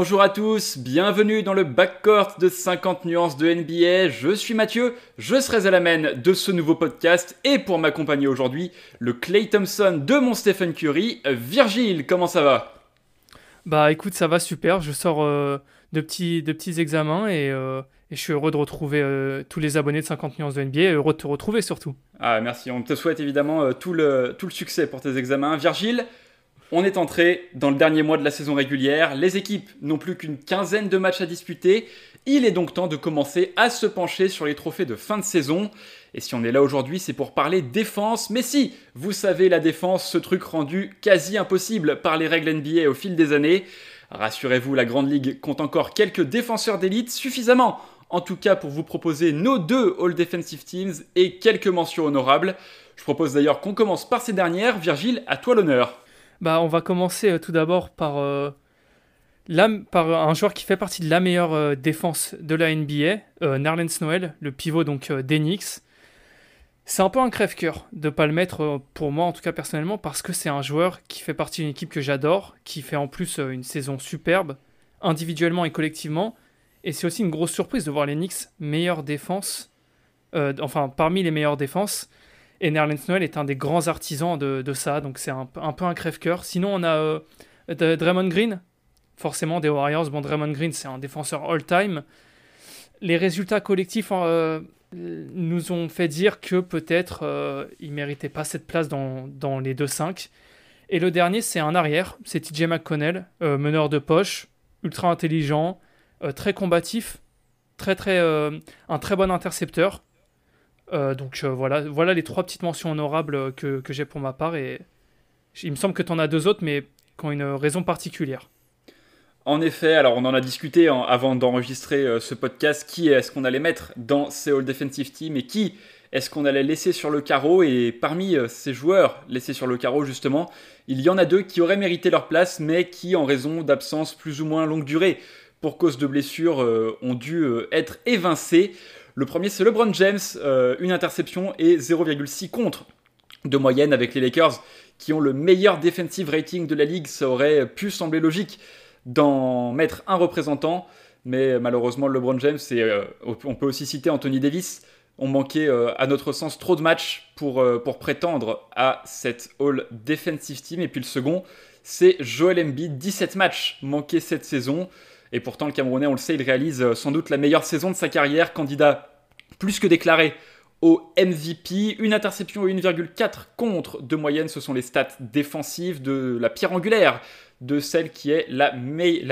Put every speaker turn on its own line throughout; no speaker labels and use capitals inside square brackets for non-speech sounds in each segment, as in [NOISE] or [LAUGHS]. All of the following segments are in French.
Bonjour à tous, bienvenue dans le backcourt de 50 nuances de NBA. Je suis Mathieu, je serai à la main de ce nouveau podcast et pour m'accompagner aujourd'hui, le Clay Thompson de mon Stephen Curry. Virgile, comment ça va?
Bah écoute, ça va super, je sors euh, de, petits, de petits examens et, euh, et je suis heureux de retrouver euh, tous les abonnés de 50 nuances de NBA et heureux de te retrouver surtout.
Ah merci, on te souhaite évidemment tout, le, tout le succès pour tes examens. Virgile, on est entré dans le dernier mois de la saison régulière, les équipes n'ont plus qu'une quinzaine de matchs à disputer, il est donc temps de commencer à se pencher sur les trophées de fin de saison. Et si on est là aujourd'hui, c'est pour parler défense, mais si, vous savez la défense, ce truc rendu quasi impossible par les règles NBA au fil des années. Rassurez-vous, la Grande Ligue compte encore quelques défenseurs d'élite suffisamment en tout cas pour vous proposer nos deux All Defensive Teams et quelques mentions honorables. Je propose d'ailleurs qu'on commence par ces dernières. Virgile, à toi l'honneur.
Bah, on va commencer euh, tout d'abord par, euh, par un joueur qui fait partie de la meilleure euh, défense de la NBA, Nerlens Noel, le pivot donc d'Enix. C'est un peu un crève-cœur de pas le mettre pour moi, en tout cas personnellement, parce que c'est un joueur qui fait partie d'une équipe que j'adore, qui fait en plus une saison superbe, individuellement et collectivement. Et c'est aussi une grosse surprise de voir les Knicks meilleure défense, enfin parmi les meilleures défenses. Et Nerlens Noel est un des grands artisans de, ça, donc c'est un, peu un crève-cœur. Sinon, on a euh, Draymond Green, forcément des Warriors. Bon, Draymond Green, c'est un défenseur all-time. Les résultats collectifs euh, nous ont fait dire que peut-être euh, il ne méritait pas cette place dans, les 2-5. Et le dernier, c'est un arrière, c'est TJ McConnell, meneur de poche, ultra intelligent, très combatif, très, très, un très bon intercepteur. Euh, donc euh, voilà, voilà les trois petites mentions honorables euh, que, j'ai pour ma part. Et il me semble que tu en as deux autres, mais qui ont une raison particulière.
En effet, alors on en a discuté avant d'enregistrer ce podcast, qui est-ce qu'on allait mettre dans ces All Defensive Team et qui est-ce qu'on allait laisser sur le carreau? Et parmi ces joueurs laissés sur le carreau, justement, il y en a deux qui auraient mérité leur place, mais qui, en raison d'absence plus ou moins longue durée, pour cause de blessures, ont dû être évincés. Le premier, c'est LeBron James, euh, une interception et 0,6 contre de moyenne avec les Lakers qui ont le meilleur defensive rating de la ligue. Ça aurait pu sembler logique d'en mettre un représentant, mais malheureusement, LeBron James, et euh, on peut aussi citer Anthony Davis, ont manqué, euh, à notre sens, trop de matchs pour, prétendre à cette All Defensive Team. Et puis le second, c'est Joel Embiid, 17 matchs manqués cette saison. Et pourtant, le Camerounais, on le sait, il réalise euh, sans doute la meilleure saison de sa carrière, candidat plus que déclaré au MVP. Une interception et 1,4 contre de moyenne, ce sont les stats défensives de la pierre angulaire de celle qui est la,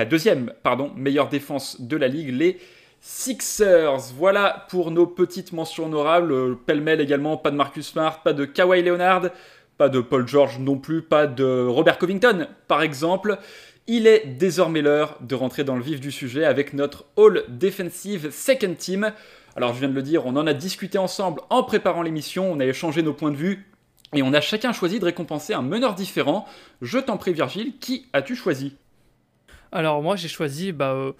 deuxième meilleure défense de la ligue, les Sixers. Voilà pour nos petites mentions honorables. Euh, pêle-mêle également, pas de Marcus Smart, pas de Kawhi Leonard, pas de Paul George non plus, pas de Robert Covington par exemple. Il est désormais l'heure de rentrer dans le vif du sujet avec notre All Defensive Second Team. Alors je viens de le dire, on en a discuté ensemble en préparant l'émission, on a échangé nos points de vue et on a chacun choisi de récompenser un meneur différent. Je t'en prie Virgile, qui as-tu choisi?
Alors moi j'ai choisi bah, euh,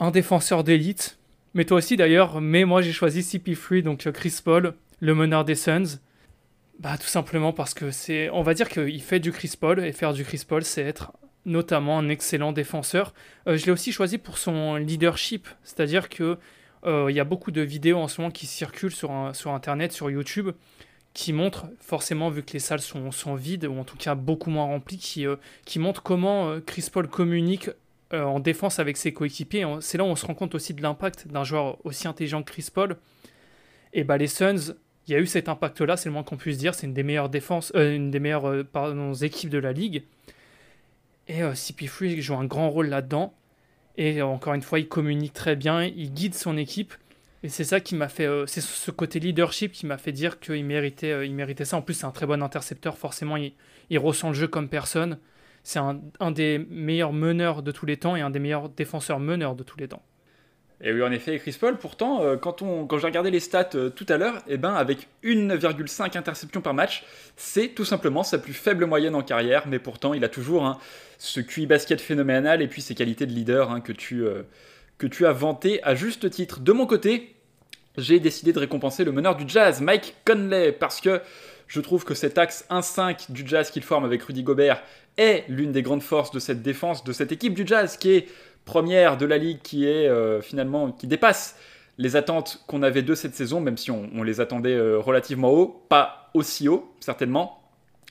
un défenseur d'élite, mais toi aussi d'ailleurs, mais moi j'ai choisi CP3, donc euh, Chris Paul, le meneur des Suns. Bah tout simplement parce que c'est, on va dire qu'il fait du Chris Paul, et faire du Chris Paul c'est être notamment un excellent défenseur. Euh, je l'ai aussi choisi pour son leadership, c'est-à-dire que euh, il y a beaucoup de vidéos en ce moment qui circulent sur, sur Internet, sur YouTube, qui montrent, forcément, vu que les salles sont, sont vides, ou en tout cas beaucoup moins remplies, qui, euh, qui montrent comment Chris Paul communique en défense avec ses coéquipiers. C'est là où on se rend compte aussi de l'impact d'un joueur aussi intelligent que Chris Paul. Et bah, les Suns, il y a eu cet impact-là, c'est le moins qu'on puisse dire. C'est une des meilleures, une des meilleures équipes de la ligue. Et euh, CP3 joue un grand rôle là-dedans. Et euh, encore une fois, il communique très bien, il guide son équipe. Et c'est ça qui m'a fait, euh, c'est ce côté leadership qui m'a fait dire qu'il méritait, il méritait ça. En plus, c'est un très bon intercepteur. Forcément, il, ressent le jeu comme personne. C'est un, des meilleurs meneurs de tous les temps et un des meilleurs défenseurs meneurs de tous les temps.
Et oui, en effet, Chris Paul, pourtant, euh, quand, quand j'ai regardé les stats euh, tout à l'heure, eh ben, avec 1,5 interceptions par match, c'est tout simplement sa plus faible moyenne en carrière, mais pourtant, il a toujours hein, ce QI basket phénoménal et puis ses qualités de leader hein, que, tu, euh, que tu as vanté à juste titre. De mon côté, j'ai décidé de récompenser le meneur du Jazz, Mike Conley, parce que je trouve que cet axe 1-5 du Jazz qu'il forme avec Rudy Gobert est l'une des grandes forces de cette défense, de cette équipe du Jazz, qui est première de la ligue, qui est euh, finalement qui dépasse les attentes qu'on avait de cette saison, même si on, les attendait euh, relativement haut, pas aussi haut certainement.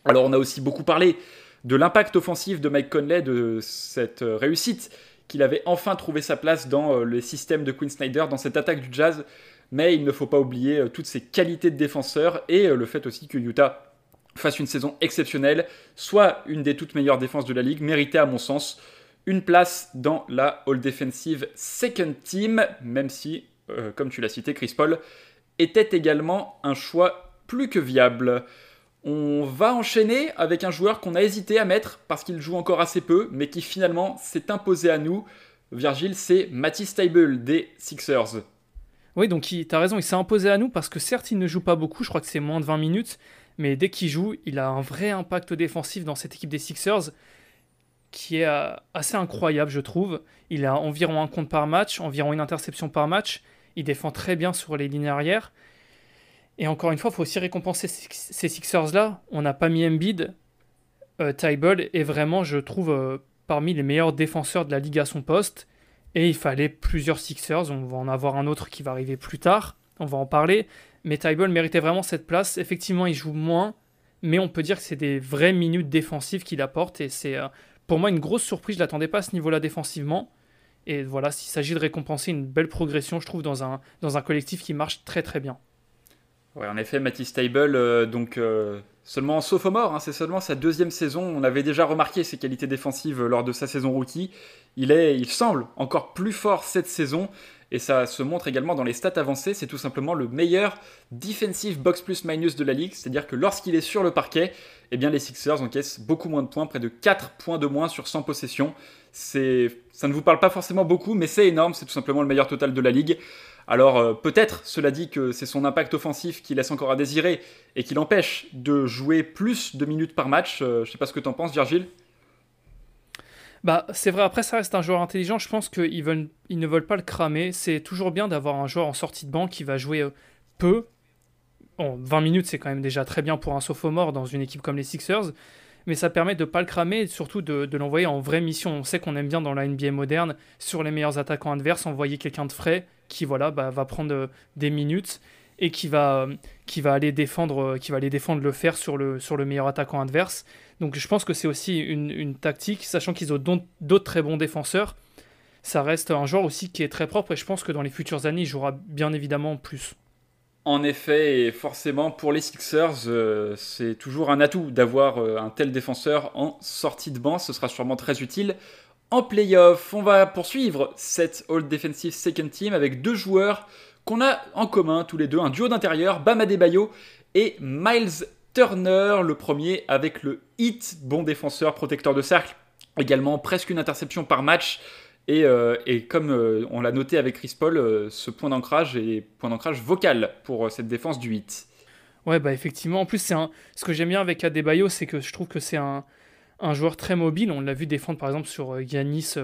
Alors on a aussi beaucoup parlé de l'impact offensif de Mike Conley, de cette euh, réussite qu'il avait enfin trouvé sa place dans les systèmes de Quinn Snyder, dans cette attaque du Jazz. Mais il ne faut pas oublier toutes ses qualités de défenseur et le fait aussi que Utah fasse une saison exceptionnelle, soit une des toutes meilleures défenses de la ligue, méritait à mon sens une place dans la All Defensive Second Team, même si, euh, comme tu l'as cité, Chris Paul était également un choix plus que viable. On va enchaîner avec un joueur qu'on a hésité à mettre parce qu'il joue encore assez peu, mais qui finalement s'est imposé à nous. Virgile, c'est Matisse Table des Sixers.
Oui, donc tu as raison, il s'est imposé à nous parce que certes, il ne joue pas beaucoup, je crois que c'est moins de 20 minutes, mais dès qu'il joue, il a un vrai impact défensif dans cette équipe des Sixers qui est euh, assez incroyable, je trouve. Il a environ un compte par match, environ une interception par match. Il défend très bien sur les lignes arrière. Et encore une fois, il faut aussi récompenser ces Sixers-là. On n'a pas mis Embiid. Euh, Tyball est vraiment, je trouve, euh, parmi les meilleurs défenseurs de la ligue à son poste. Et il fallait plusieurs Sixers. On va en avoir un autre qui va arriver plus tard. On va en parler. Mais Tyball méritait vraiment cette place. Effectivement, il joue moins. Mais on peut dire que c'est des vraies minutes défensives qu'il apporte. Et c'est pour moi une grosse surprise. Je l'attendais pas à ce niveau-là défensivement. Et voilà, s'il s'agit de récompenser une belle progression, je trouve, dans un, dans un collectif qui marche très très bien.
Ouais, en effet, Matisse Table, euh, donc euh, seulement sophomore, hein, c'est seulement sa deuxième saison. On avait déjà remarqué ses qualités défensives lors de sa saison rookie. Il, est, il semble encore plus fort cette saison et ça se montre également dans les stats avancées, c'est tout simplement le meilleur defensive box plus minus de la ligue, c'est-à-dire que lorsqu'il est sur le parquet, eh bien les Sixers encaissent beaucoup moins de points, près de 4 points de moins sur 100 possessions. C'est, ça ne vous parle pas forcément beaucoup, mais c'est énorme, c'est tout simplement le meilleur total de la ligue. Alors euh, peut-être, cela dit, que c'est son impact offensif qui laisse encore à désirer et qui l'empêche de jouer plus de minutes par match. Euh, je ne sais pas ce que tu en penses, Virgile.
Bah, c'est vrai, après, ça reste un joueur intelligent. Je pense qu'ils ils ne veulent pas le cramer. C'est toujours bien d'avoir un joueur en sortie de banc qui va jouer euh, peu. Bon, 20 minutes, c'est quand même déjà très bien pour un sophomore dans une équipe comme les Sixers. Mais ça permet de ne pas le cramer et surtout de, l'envoyer en vraie mission. On sait qu'on aime bien dans la NBA moderne, sur les meilleurs attaquants adverses, envoyer quelqu'un de frais qui voilà, bah, va prendre euh, des minutes et qui va, va aller défendre, euh, qui va aller défendre le fer sur le meilleur attaquant adverse. Donc je pense que c'est aussi une, tactique, sachant qu'ils ont d'autres très bons défenseurs. Ça reste un joueur aussi qui est très propre et je pense que dans les futures années, il jouera bien évidemment plus.
En effet, et forcément pour les Sixers, euh, c'est toujours un atout d'avoir euh, un tel défenseur en sortie de banc. Ce sera sûrement très utile en playoff. On va poursuivre cette All Defensive Second Team avec deux joueurs qu'on a en commun tous les deux, un duo d'intérieur, Bam Adebayo et Miles Turner, le premier avec le hit, bon défenseur, protecteur de cercle, également presque une interception par match. Et, euh, comme euh, on l'a noté avec Chris Paul, euh, ce point d'ancrage est point d'ancrage vocal pour cette défense du hit.
Ouais, bah effectivement. En plus, c'est un... ce que j'aime bien avec Adebayo, c'est que je trouve que c'est un, joueur très mobile. On l'a vu défendre par exemple sur Yanis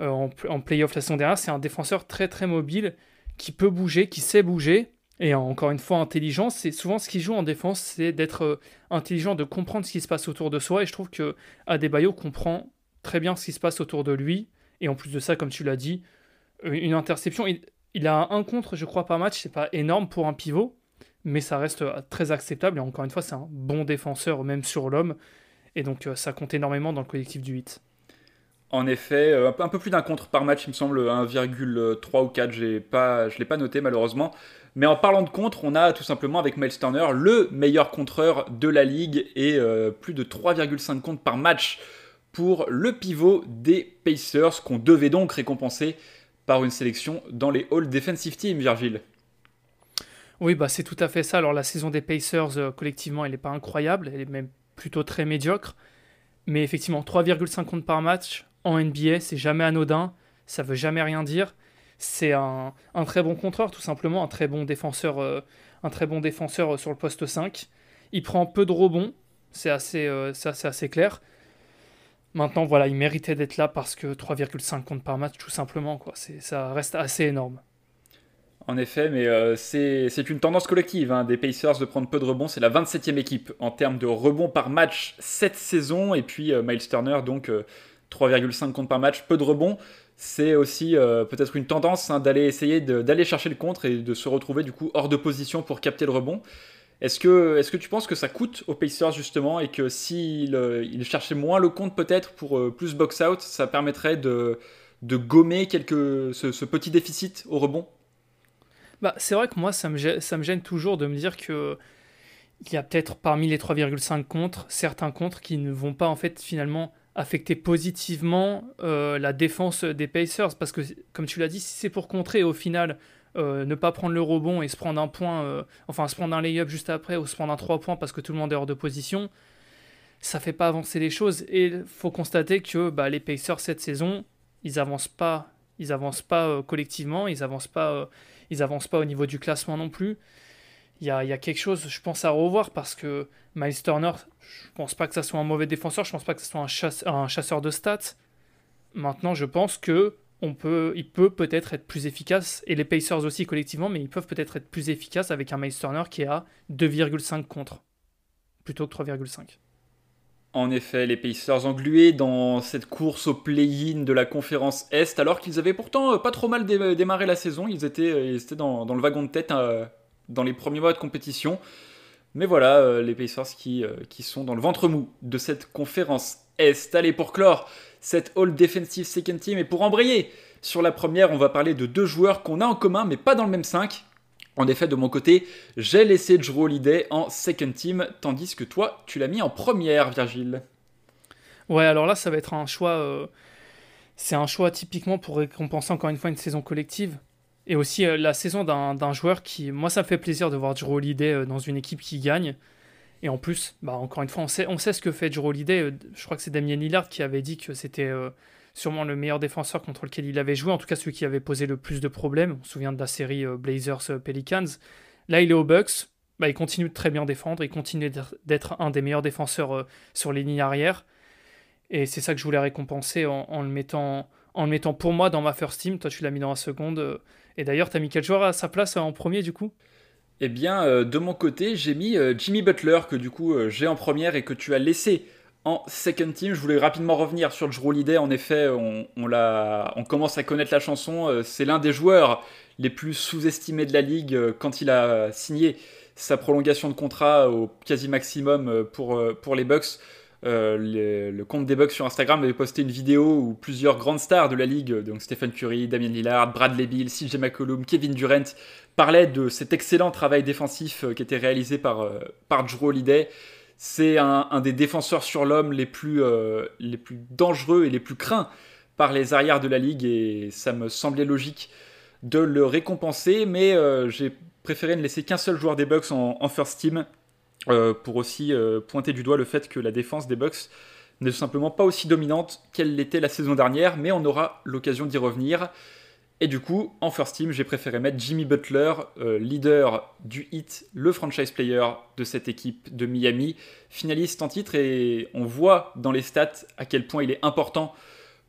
en, en playoff la saison dernière. C'est un défenseur très très mobile qui peut bouger, qui sait bouger. Et encore une fois, intelligence, c'est souvent ce qui joue en défense, c'est d'être euh, intelligent, de comprendre ce qui se passe autour de soi. Et je trouve que Adebayo comprend très bien ce qui se passe autour de lui. Et en plus de ça, comme tu l'as dit, euh, une interception. Il, a un contre, je crois, par match. C'est pas énorme pour un pivot, mais ça reste euh, très acceptable. Et encore une fois, c'est un bon défenseur, même sur l'homme. Et donc, ça compte énormément dans le collectif du 8.
En effet, un peu plus d'un contre par match, il me semble 1,3 ou 4, pas, je ne l'ai pas noté malheureusement. Mais en parlant de contre, on a tout simplement avec Miles Turner le meilleur contreur de la ligue et euh, plus de 3,5 comptes par match pour le pivot des Pacers qu'on devait donc récompenser par une sélection dans les All Defensive Team, Virgile.
Oui, bah c'est tout à fait ça. Alors la saison des Pacers, euh, collectivement, elle n'est pas incroyable, elle est même plutôt très médiocre. Mais effectivement, 3,5 comptes par match en NBA, c'est jamais anodin, ça veut jamais rien dire c'est un, très bon contreur, tout simplement, un très bon défenseur, euh, un très bon défenseur euh, sur le poste 5. Il prend peu de rebonds, c'est assez, euh, clair. Maintenant, voilà, il méritait d'être là parce que 3,5 comptes par match, tout simplement. Ça reste assez énorme.
En effet, mais euh, c'est une tendance collective hein, des Pacers de prendre peu de rebonds. C'est la 27e équipe en termes de rebonds par match cette saison. Et puis euh, Miles Turner, donc 3,5 comptes par match, peu de rebonds. C'est aussi peut-être une tendance hein, d'aller essayer d'aller chercher le contre et de se retrouver du coup hors de position pour capter le rebond. Est-ce que, tu penses que ça coûte aux Pacers justement et que s'ils il cherchaient moins le compte peut-être pour plus box-out, ça permettrait de, gommer quelque, ce, petit déficit au rebond?
Bah, C'est vrai que moi, ça me, gêne, ça me gêne toujours de me dire que il y a peut-être parmi les 3,5 contre, certains contre qui ne vont pas en fait finalement affecter positivement euh, la défense des Pacers. Parce que, comme tu l'as dit, si c'est pour contrer au final euh, ne pas prendre le rebond et se prendre un point, euh, enfin se prendre un lay-up juste après ou se prendre un 3 points parce que tout le monde est hors de position, ça fait pas avancer les choses. Et il faut constater que bah, les Pacers cette saison, ils avancent pas, ils avancent pas collectivement, ils avancent pas, ils avancent pas au niveau du classement non plus. Il y a, quelque chose, je pense, à revoir parce que Miles Turner, je pense pas que ça soit un mauvais défenseur, je pense pas que ce soit un, chasse, un chasseur de stats. Maintenant, je pense que on peut, il peut peut-être être plus efficace, et les Pacers aussi collectivement, mais ils peuvent peut-être être plus efficaces avec un Miles Turner qui est à 2,5 contre, plutôt que 3,5.
En effet, les Pacers englués dans cette course au play-in de la conférence Est, alors qu'ils avaient pourtant euh, pas trop mal démarré la saison. Ils étaient, euh, dans, le wagon de tête euh, dans les premiers mois de compétition. Mais voilà, les Pacers qui, qui sont dans le ventre mou de cette conférence Est. Allez, pour clore cette All Defensive Second Team et pour embrayer sur la première, on va parler de deux joueurs qu'on a en commun, mais pas dans le même 5. En effet, de mon côté, j'ai laissé Drew Holiday en second team, tandis que toi, tu l'as mis en première, Virgile.
Ouais, alors là, ça va être un choix. Euh, c'est un choix typiquement pour récompenser encore une fois une saison collective. Et aussi euh, la saison d'un joueur qui. Moi, ça me fait plaisir de voir Drew Holiday euh, dans une équipe qui gagne. Et en plus, bah, encore une fois, on sait, on sait ce que fait Drew Holiday. je crois que c'est Damien Lillard qui avait dit que c'était sûrement le meilleur défenseur contre lequel il avait joué, en tout cas celui qui avait posé le plus de problèmes. On se souvient de la série euh, Blazers-Pelicans. Euh, Là, il est au Bucks. Bah, il continue de très bien défendre. Il continue d'être un des meilleurs défenseurs euh, sur les lignes arrière. Et c'est ça que je voulais récompenser en, le mettant, en le mettant pour moi dans ma first team. Toi, tu l'as mis dans la seconde. Et d'ailleurs, tu as mis quel joueur à sa place en premier du coup?
Eh bien, de mon côté, j'ai mis Jimmy Butler, que du coup j'ai en première et que tu as laissé en second team, je voulais rapidement revenir sur Drew Holiday. En effet, on, on commence à connaître la chanson. Euh, c'est l'un des joueurs les plus sous-estimés de la ligue euh, quand il a signé sa prolongation de contrat au quasi maximum euh, pour, pour les Bucks. Le compte des Bucks sur Instagram avait posté une vidéo où plusieurs grandes stars de la ligue, donc Stephen Curry, Damien Lillard, Bradley Beal, CJ McCollum, Kevin Durant, parlaient de cet excellent travail défensif qui était réalisé par, par Drew Holiday. C'est un, des défenseurs sur l'homme les, plus, euh, les plus dangereux et les plus craints par les arrières de la ligue et ça me semblait logique de le récompenser, mais euh, j'ai préféré ne laisser qu'un seul joueur des Bucks en, first team euh, pour aussi pointer du doigt le fait que la défense des Bucks n'est tout simplement pas aussi dominante qu'elle l'était la saison dernière, mais on aura l'occasion d'y revenir. Et du coup, en first team, j'ai préféré mettre Jimmy Butler, euh, leader du hit, le franchise player de cette équipe de Miami, finaliste en titre. Et on voit dans les stats à quel point il est important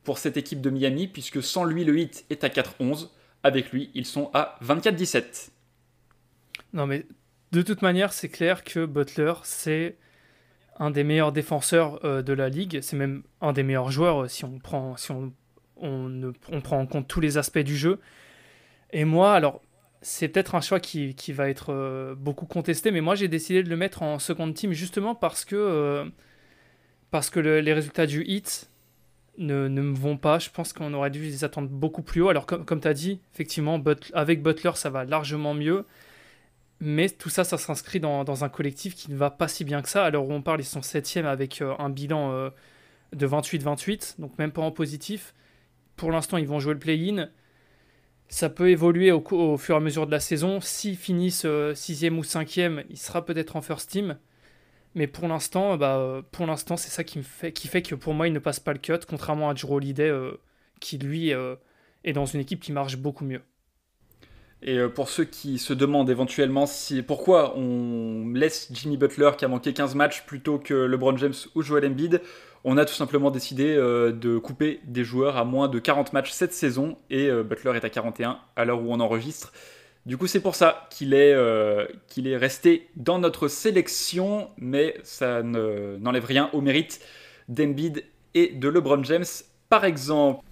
pour cette équipe de Miami, puisque sans lui, le hit est à 4-11. Avec lui, ils sont à 24-17.
Non, mais de toute manière, c'est clair que Butler, c'est un des meilleurs défenseurs euh, de la ligue. C'est même un des meilleurs joueurs euh, si on prend. En compte tous les aspects du jeu. Et moi, alors, c'est peut-être un choix qui, va être euh, beaucoup contesté, mais moi j'ai décidé de le mettre en seconde team justement parce que, parce que les résultats du hit ne, me vont pas. Je pense qu'on aurait dû les attendre beaucoup plus haut. Alors, comme, comme tu as dit, effectivement, avec Butler, ça va largement mieux. Mais tout ça, ça s'inscrit dans, un collectif qui ne va pas si bien que ça. Alors où on parle, ils sont septième avec euh, un bilan de 28-28, donc même pas en positif. Pour l'instant, ils vont jouer le play-in. Ça peut évoluer au, fur et à mesure de la saison. S'ils finissent 6 euh, ou 5 il sera peut-être en first team. Mais pour l'instant, bah, pour l'instant, c'est ça qui, fait, que pour moi, il ne passe pas le cut, contrairement à Drew Holiday, euh, qui lui euh, est dans une équipe qui marche beaucoup mieux.
Et pour ceux qui se demandent éventuellement pourquoi on laisse Jimmy Butler qui a manqué 15 matchs plutôt que LeBron James ou Joel Embiid, on a tout simplement décidé euh, de couper des joueurs à moins de 40 matchs cette saison et euh, Butler est à 41 à l'heure où on enregistre. Du coup, c'est pour ça qu'il est, euh, qu'il est resté dans notre sélection, mais ça n'enlève rien au mérite d'Embiid et de LeBron James, par exemple.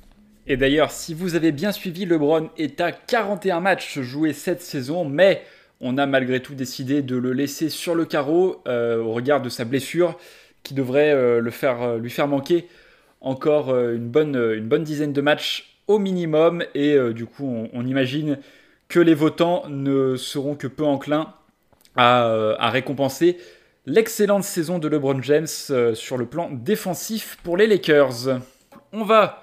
Et d'ailleurs, si vous avez bien suivi, LeBron est à 41 matchs joués cette saison, mais on a malgré tout décidé de le laisser sur le carreau euh, au regard de sa blessure qui devrait euh, le faire, lui faire manquer encore une, bonne, une bonne dizaine de matchs au minimum. Et du coup, on imagine que les votants ne seront que peu enclins à, euh, récompenser l'excellente saison de LeBron James euh, sur le plan défensif pour les Lakers. On va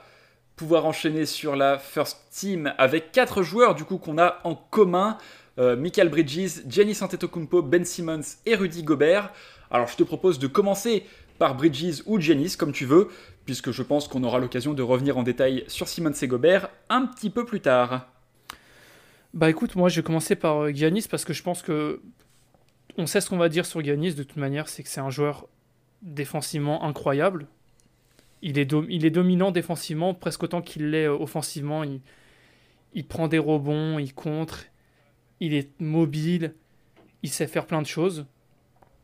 pouvoir enchaîner sur la first team avec quatre joueurs du coup qu'on a en commun. Euh, Michael Bridges, Giannis Antetokounmpo, Ben Simmons et Rudy Gobert. Alors je te propose de commencer par Bridges ou Giannis comme tu veux, puisque je pense qu'on aura l'occasion de revenir en détail sur Simmons et Gobert un petit peu plus tard.
Bah écoute, moi je vais commencer par euh, Giannis parce que je pense que on sait ce qu'on va dire sur Giannis de toute manière, c'est que c'est un joueur défensivement incroyable. Il est, dominant défensivement presque autant qu'il l'est euh, offensivement. Il, prend des rebonds, il contre, il est mobile, il sait faire plein de choses.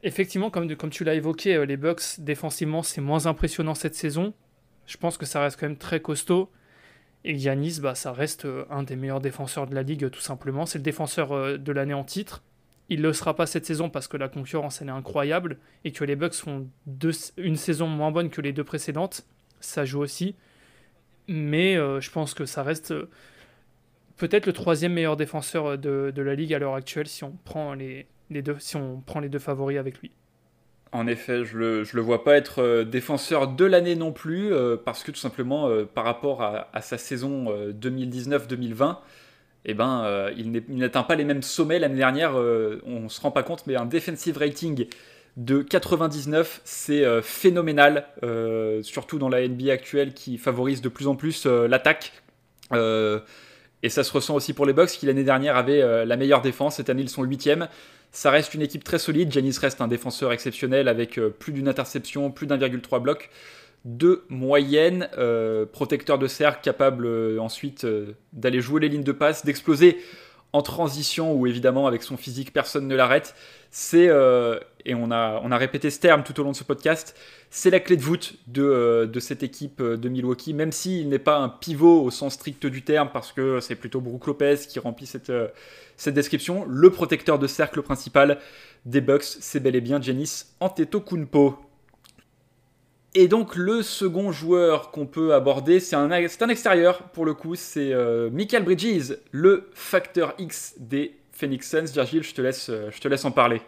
Effectivement, comme, tu l'as évoqué, euh, les Bucks défensivement c'est moins impressionnant cette saison. Je pense que ça reste quand même très costaud. Et Yanis, bah, ça reste euh, un des meilleurs défenseurs de la ligue, tout simplement. C'est le défenseur de l'année en titre. Il le sera pas cette saison parce que la concurrence elle est incroyable et que les Bucks font une saison moins bonne que les deux précédentes. Ça joue aussi. Mais euh, je pense que ça reste peut-être le troisième meilleur défenseur de, la ligue à l'heure actuelle si on prend les, deux, si on prend les deux favoris avec lui.
En effet, je le, le vois pas être euh, défenseur de l'année non plus, euh, parce que tout simplement, euh, par rapport à, sa saison 2019-2020, eh ben, il n'atteint pas les mêmes sommets l'année dernière. on ne se rend pas compte, mais un defensive rating de 99, c'est phénoménal, surtout dans la NBA actuelle qui favorise de plus en plus l'attaque. et ça se ressent aussi pour les Bucks qui l'année dernière avaient la meilleure défense. Cette année, ils sont huitièmes. Ça reste une équipe très solide. Janis reste un défenseur exceptionnel avec euh, plus d'une interception, plus d'1,3 bloc de moyenne, euh, protecteur de cercle capable euh, ensuite d'aller jouer les lignes de passe, d'exploser en transition où évidemment avec son physique personne ne l'arrête. C'est, et on a, on a répété ce terme tout au long de ce podcast, c'est la clé de voûte de, de cette équipe de Milwaukee, même s'il n'est pas un pivot au sens strict du terme parce que c'est plutôt Brook Lopez qui remplit cette cette description, le protecteur de cercle principal des Bucks, c'est bel et bien Janis Antetokounmpo. Et donc le second joueur qu'on peut aborder, c'est un, un, extérieur pour le coup, c'est euh, Michael Bridges, le facteur X des Phoenix Suns. Virgile, je te laisse, euh, je te laisse en parler.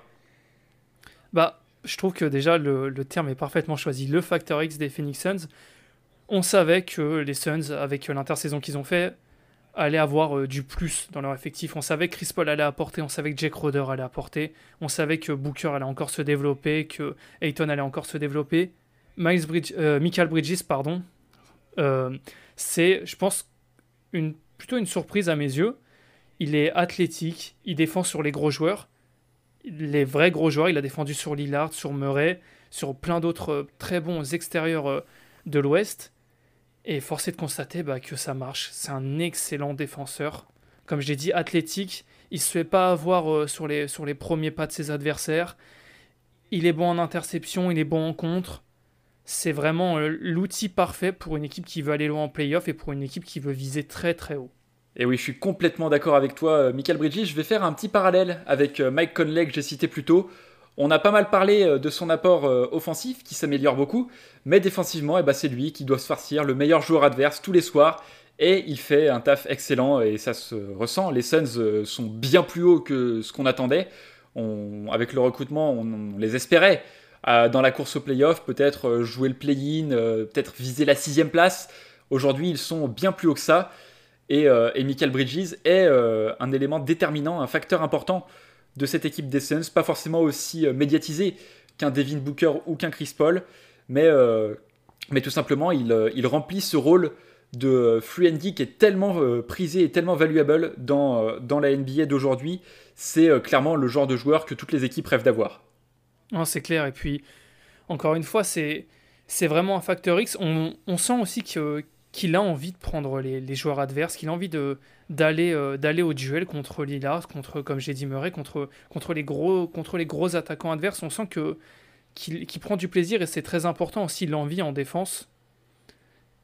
Bah, je trouve que déjà le, le, terme est parfaitement choisi, le facteur X des Phoenix Suns. On savait que les Suns, avec l'intersaison qu'ils ont fait, allait avoir euh, du plus dans leur effectif. On savait que Chris Paul allait apporter, on savait que Jake Roder allait apporter, on savait que Booker allait encore se développer, que Ayton allait encore se développer. Euh, Michael Bridges, pardon, euh, c'est, je pense, plutôt une surprise à mes yeux. Il est athlétique, il défend sur les gros joueurs, les vrais gros joueurs. Il a défendu sur Lillard, sur Murray, sur plein d'autres très bons extérieurs de l'Ouest. Et forcé de constater bah, que ça marche. C'est un excellent défenseur. Comme je l'ai dit, athlétique. Il ne se fait pas avoir euh, sur les premiers pas de ses adversaires. Il est bon en interception, il est bon en contre. C'est vraiment euh, l'outil parfait pour une équipe qui veut aller loin en playoff et pour une équipe qui veut viser très très haut.
Et oui, je suis complètement d'accord avec toi, euh, Michael Bridges. Je vais faire un petit parallèle avec Mike Conley que j'ai cité plus tôt. On a pas mal parlé euh, de son apport euh, offensif qui s'améliore beaucoup, mais défensivement, eh ben, c'est lui qui doit se farcir le meilleur joueur adverse tous les soirs. Et il fait un taf excellent et ça se ressent. Les Suns euh, sont bien plus hauts que ce qu'on attendait. avec le recrutement, on, les espérait dans la course au playoff, peut-être jouer le play-in, peut-être viser la sixième place. Aujourd'hui, ils sont bien plus hauts que ça. Et, Michael Bridges est un élément déterminant, un facteur important de cette équipe des Suns, pas forcément aussi euh, médiatisé qu'un Devin Booker ou qu'un Chris Paul, mais, euh, mais tout simplement il, euh, il, remplit ce rôle de free qui est tellement prisé et tellement valuable dans, dans la NBA d'aujourd'hui. C'est clairement le genre de joueur que toutes les équipes rêvent d'avoir.
C'est clair, et puis encore une fois, c'est, c'est vraiment un facteur X. On, on sent aussi qu'il qu'il a envie de prendre les, joueurs adverses, qu'il a envie d'aller euh, d'aller au duel contre Lillard, contre, comme j'ai dit Murray, contre, les gros, contre les gros attaquants adverses. On sent que qu'il prend du plaisir et c'est très important aussi l'envie en défense.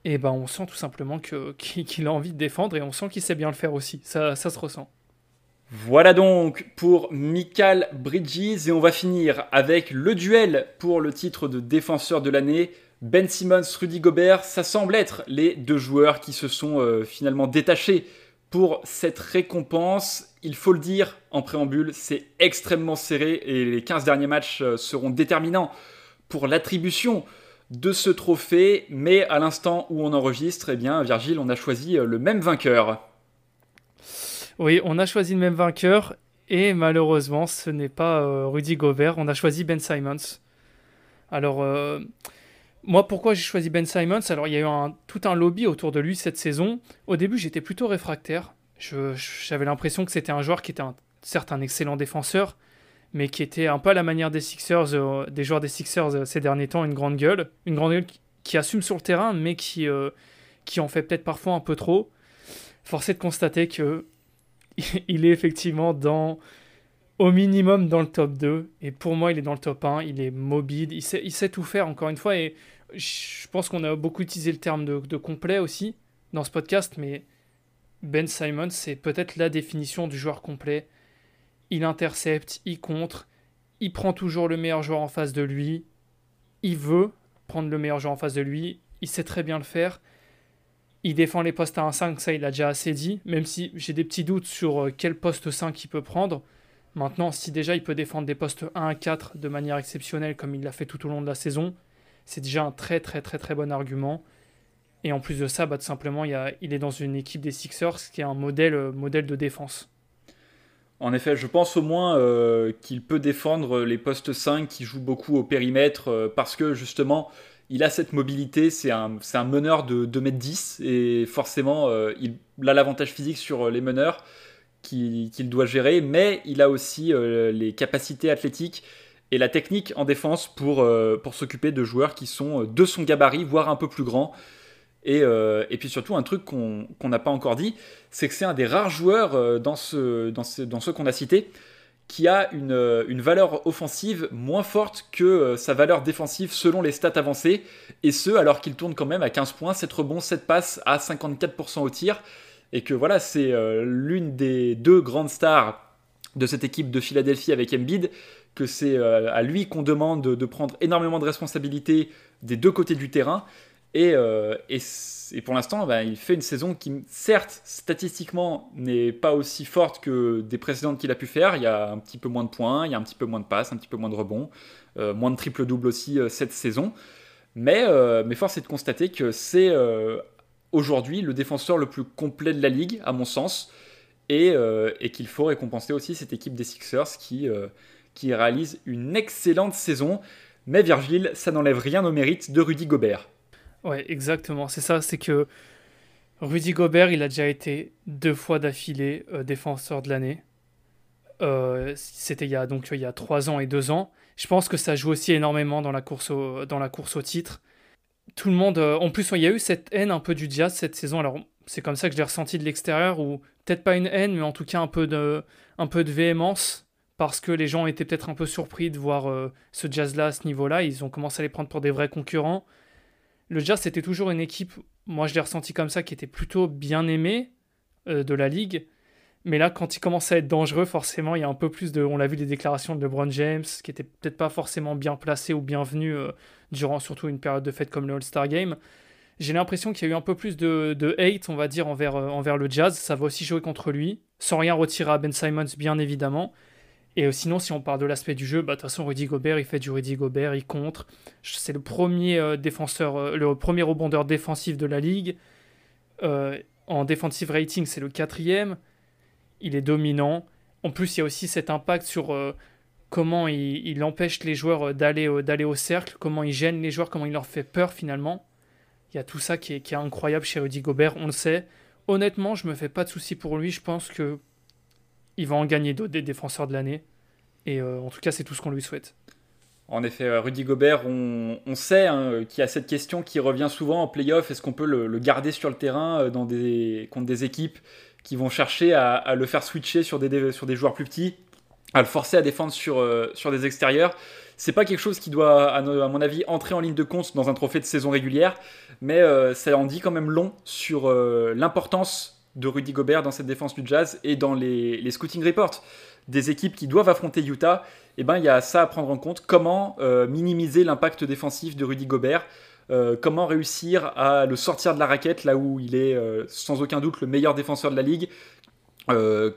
Et ben on sent tout simplement que [LAUGHS] qu'il a envie de défendre et on sent qu'il sait bien le faire aussi. Ça, ça se ressent.
Voilà donc pour Michael Bridges et on va finir avec le duel pour le titre de défenseur de l'année. Ben Simmons, Rudy Gobert, ça semble être les deux joueurs qui se sont euh, finalement détachés pour cette récompense. Il faut le dire, en préambule, c'est extrêmement serré et les 15 derniers matchs euh, seront déterminants pour l'attribution de ce trophée. Mais à l'instant où on enregistre, eh bien, Virgile, on a choisi euh, le même vainqueur.
Oui, on a choisi le même vainqueur et malheureusement, ce n'est pas euh, Rudy Gobert. On a choisi Ben Simons. Alors, euh, moi, pourquoi j'ai choisi Ben Simons? Alors, il y a eu tout un lobby autour de lui cette saison. Au début, j'étais plutôt réfractaire. J'avais l'impression que c'était un joueur qui était un, certes un excellent défenseur, mais qui était un peu à la manière des Sixers, euh, des joueurs des Sixers ces derniers temps, une grande gueule, une grande gueule qui, assume sur le terrain, mais qui, qui en fait peut-être parfois un peu trop. Forcé de constater que [LAUGHS] il est effectivement dans au minimum dans le top 2 et pour moi il est dans le top 1 il est mobile. Il sait, il sait tout faire encore une fois. Et je pense qu'on a beaucoup utilisé le terme de, complet aussi dans ce podcast. Mais Ben Simon c'est peut-être la définition du joueur complet. Il intercepte il contre il prend toujours le meilleur joueur en face de lui. Il veut prendre le meilleur joueur en face de lui. Il sait très bien le faire il défend les postes à 1-5, ça il a déjà assez dit, même si j'ai des petits doutes sur euh, quel poste 5 il peut prendre. Maintenant, si déjà il peut défendre des postes 1 à 4 de manière exceptionnelle comme il l'a fait tout au long de la saison, c'est déjà un très très très très bon argument. Et en plus de ça, bah, tout simplement, il, est dans une équipe des Sixers qui est un modèle, euh, de défense.
En effet, je pense au moins euh, qu'il peut défendre les postes 5 qui jouent beaucoup au périmètre parce que justement, il a cette mobilité, c'est un, un, meneur de 2m10 et forcément euh, il, a l'avantage physique sur euh, les meneurs qu'il doit gérer, mais il a aussi euh, les capacités athlétiques et la technique en défense pour, pour s'occuper de joueurs qui sont de son gabarit, voire un peu plus grands. Et, et puis surtout, un truc qu'on n'a pas encore dit, c'est que c'est un des rares joueurs dans, ce, dans, ce, dans ceux qu'on a cités qui a une, une, valeur offensive moins forte que euh, sa valeur défensive selon les stats avancées, et ce alors qu'il tourne quand même à 15 points, 7 rebonds, 7 passes à 54% au tir, et que voilà, c'est euh, l'une des deux grandes stars de cette équipe de Philadelphie avec Embiid, que c'est euh, à lui qu'on demande de, prendre énormément de responsabilités des deux côtés du terrain, et, et pour l'instant, bah, il fait une saison qui, certes, statistiquement, n'est pas aussi forte que des précédentes qu'il a pu faire. Il y a un petit peu moins de points, il y a un petit peu moins de passes, un petit peu moins de rebonds, euh, moins de triple-double aussi euh, cette saison. Mais, euh, mais force est de constater que c'est aujourd'hui le défenseur le plus complet de la ligue, à mon sens, et, et qu'il faut récompenser aussi cette équipe des Sixers qui, qui réalise une excellente saison. Mais Virgile, ça n'enlève rien au mérite de Rudy Gobert.
Ouais, exactement. C'est ça, c'est que Rudy Gobert, il a déjà été deux fois d'affilée euh, défenseur de l'année. Euh, c'était il y a donc il y a trois ans et deux ans. Je pense que ça joue aussi énormément dans la course au, dans la course au titre. Tout le monde. Euh, en plus, il y a eu cette haine un peu du Jazz cette saison. Alors, c'est comme ça que je l'ai ressenti de l'extérieur, ou peut-être pas une haine, mais en tout cas un peu de, un peu de véhémence, parce que les gens étaient peut-être un peu surpris de voir ce Jazz-là à ce niveau-là. Ils ont commencé à les prendre pour des vrais concurrents le Jazz, c'était toujours une équipe, moi je l'ai ressenti comme ça, qui était plutôt bien aimée euh, de la ligue. Mais là, quand il commence à être dangereux, forcément, il y a un peu plus de. On l'a vu des déclarations de LeBron James, qui étaient peut-être pas forcément bien placées ou bienvenues euh, durant surtout une période de fête comme le All-Star Game. J'ai l'impression qu'il y a eu un peu plus de, hate, on va dire, envers, euh, envers le Jazz. Ça va aussi jouer contre lui, sans rien retirer à Ben Simons, bien évidemment. Et euh, sinon, si on parle de l'aspect du jeu, bah, de toute façon, Rudy Gobert, il fait du Rudy Gobert, il contre. C'est le premier euh, défenseur, euh, le premier rebondeur défensif de la ligue. en defensive rating, c'est le quatrième. Il est dominant. En plus, il y a aussi cet impact sur comment il, empêche les joueurs d'aller au cercle, comment il gêne les joueurs, comment il leur fait peur finalement. Il y a tout ça qui est, incroyable chez Rudy Gobert, on le sait. Honnêtement, je me fais pas de soucis pour lui. Je pense que il va en gagner d'autres des défenseurs de l'année. Et euh, en tout cas, c'est tout ce qu'on lui souhaite.
En effet, Rudy Gobert, on, sait hein, qu'il y a cette question qui revient souvent en playoff. Est-ce qu'on peut le, garder sur le terrain euh, contre des équipes qui vont chercher à, le faire switcher sur des, joueurs plus petits, à le forcer à défendre sur, euh, des extérieurs? C'est pas quelque chose qui doit, à, mon avis, entrer en ligne de compte dans un trophée de saison régulière, mais euh, ça en dit quand même long sur l'importance de Rudy Gobert dans cette défense du Jazz et dans les, les scouting reports. Des équipes qui doivent affronter Utah eh ben, il y a ça à prendre en compte. Comment euh, minimiser l'impact défensif de Rudy Gobert? Euh, Comment réussir à le sortir de la raquette là où il est euh, sans aucun doute le meilleur défenseur de la ligue?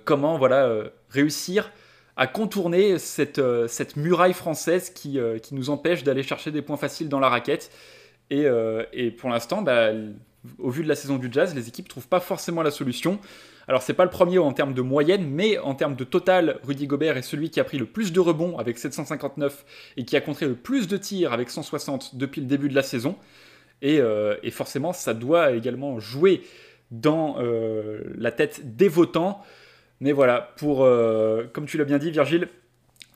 Comment voilà, réussir à contourner cette, cette muraille française qui, qui nous empêche d'aller chercher des points faciles dans la raquette? Et, et pour l'instant, bah, au vu de la saison du Jazz, les équipes trouvent pas forcément la solution. Alors c'est pas le premier en termes de moyenne, mais en termes de total, Rudy Gobert est celui qui a pris le plus de rebonds avec 759 et qui a contré le plus de tirs avec 160 depuis le début de la saison. Et, euh, forcément, ça doit également jouer dans euh, la tête des votants. Mais voilà, pour, euh, comme tu l'as bien dit, Virgile,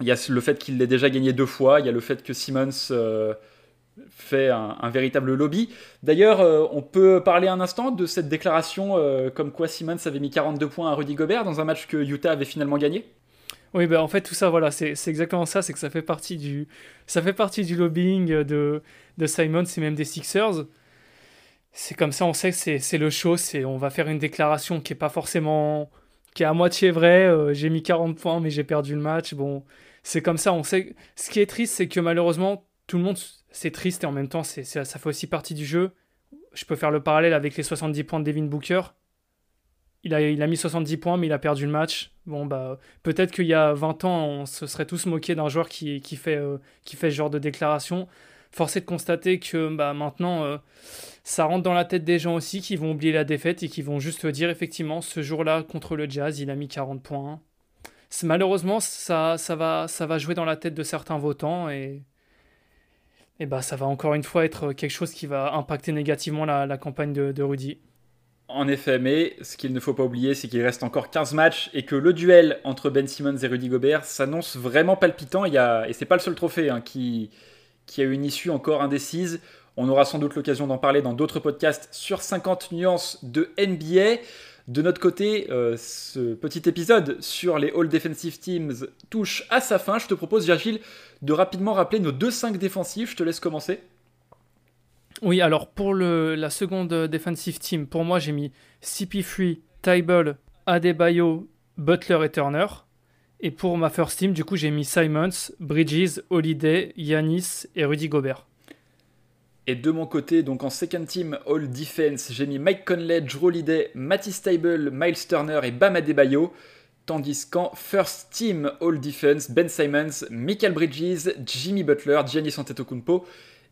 il y a le fait qu'il l'ait déjà gagné deux fois, il y a le fait que Simmons fait un, véritable lobby. D'ailleurs, euh, on peut parler un instant de cette déclaration euh, comme quoi Simmons avait mis 42 points à Rudy Gobert dans un match que Utah avait finalement gagné?
Oui, ben en fait, tout ça, voilà, c'est exactement ça, c'est que ça fait partie du, ça fait partie du lobbying de, de Simons et même des Sixers. C'est comme ça, on sait que c'est le show, on va faire une déclaration qui est pas forcément, qui est à moitié vraie. Euh, j'ai mis 40 points, mais j'ai perdu le match. Bon, c'est comme ça, on sait. Ce qui est triste, c'est que malheureusement, tout le monde c'est triste et en même temps, c'est, ça fait aussi partie du jeu. Je peux faire le parallèle avec les 70 points de Devin Booker. Il a, mis 70 points, mais il a perdu le match. Bon, bah, peut-être qu'il y a 20 ans, on se serait tous moqués d'un joueur qui, euh, fait ce genre de déclaration. Force de constater que bah, maintenant, euh, ça rentre dans la tête des gens aussi qui vont oublier la défaite et qui vont juste dire effectivement, ce jour-là, contre le Jazz, il a mis 40 points. Malheureusement, ça, ça, va, ça va jouer dans la tête de certains votants et et bah, ça va encore une fois être quelque chose qui va impacter négativement la, campagne de, Rudy.
En effet, mais ce qu'il ne faut pas oublier, c'est qu'il reste encore 15 matchs et que le duel entre Ben Simmons et Rudy Gobert s'annonce vraiment palpitant. Il y a, et c'est pas le seul trophée hein, qui, qui a une issue encore indécise. On aura sans doute l'occasion d'en parler dans d'autres podcasts sur 50 nuances de NBA. De notre côté, euh, ce petit épisode sur les All Defensive Teams touche à sa fin. Je te propose, Virgile, de rapidement rappeler nos deux 5 défensifs. Je te laisse commencer.
Oui, alors pour le, la seconde defensive team, pour moi j'ai mis CP3, Tyball, Adebayo, Butler et Turner. Et pour ma first team, du coup j'ai mis Simons, Bridges, Holiday, Yanis et Rudy Gobert.
Et de mon côté, donc en second team All Defense, j'ai mis Mike Conley, Drew Holiday, Matty Stable, Miles Turner et Bam Adebayo. Tandis qu'en First Team All Defense, Ben Simons, Michael Bridges, Jimmy Butler, Giannis Antetokounmpo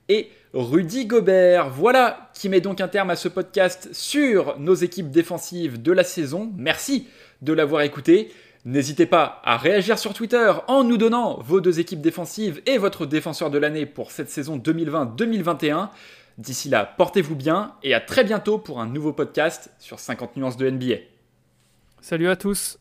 et Rudy Gobert. Voilà qui met donc un terme à ce podcast sur nos équipes défensives de la saison. Merci de l'avoir écouté. N'hésitez pas à réagir sur Twitter en nous donnant vos deux équipes défensives et votre défenseur de l'année pour cette saison 2020-2021. D'ici là, portez-vous bien et à très bientôt pour un nouveau podcast sur 50 nuances de NBA.
Salut à tous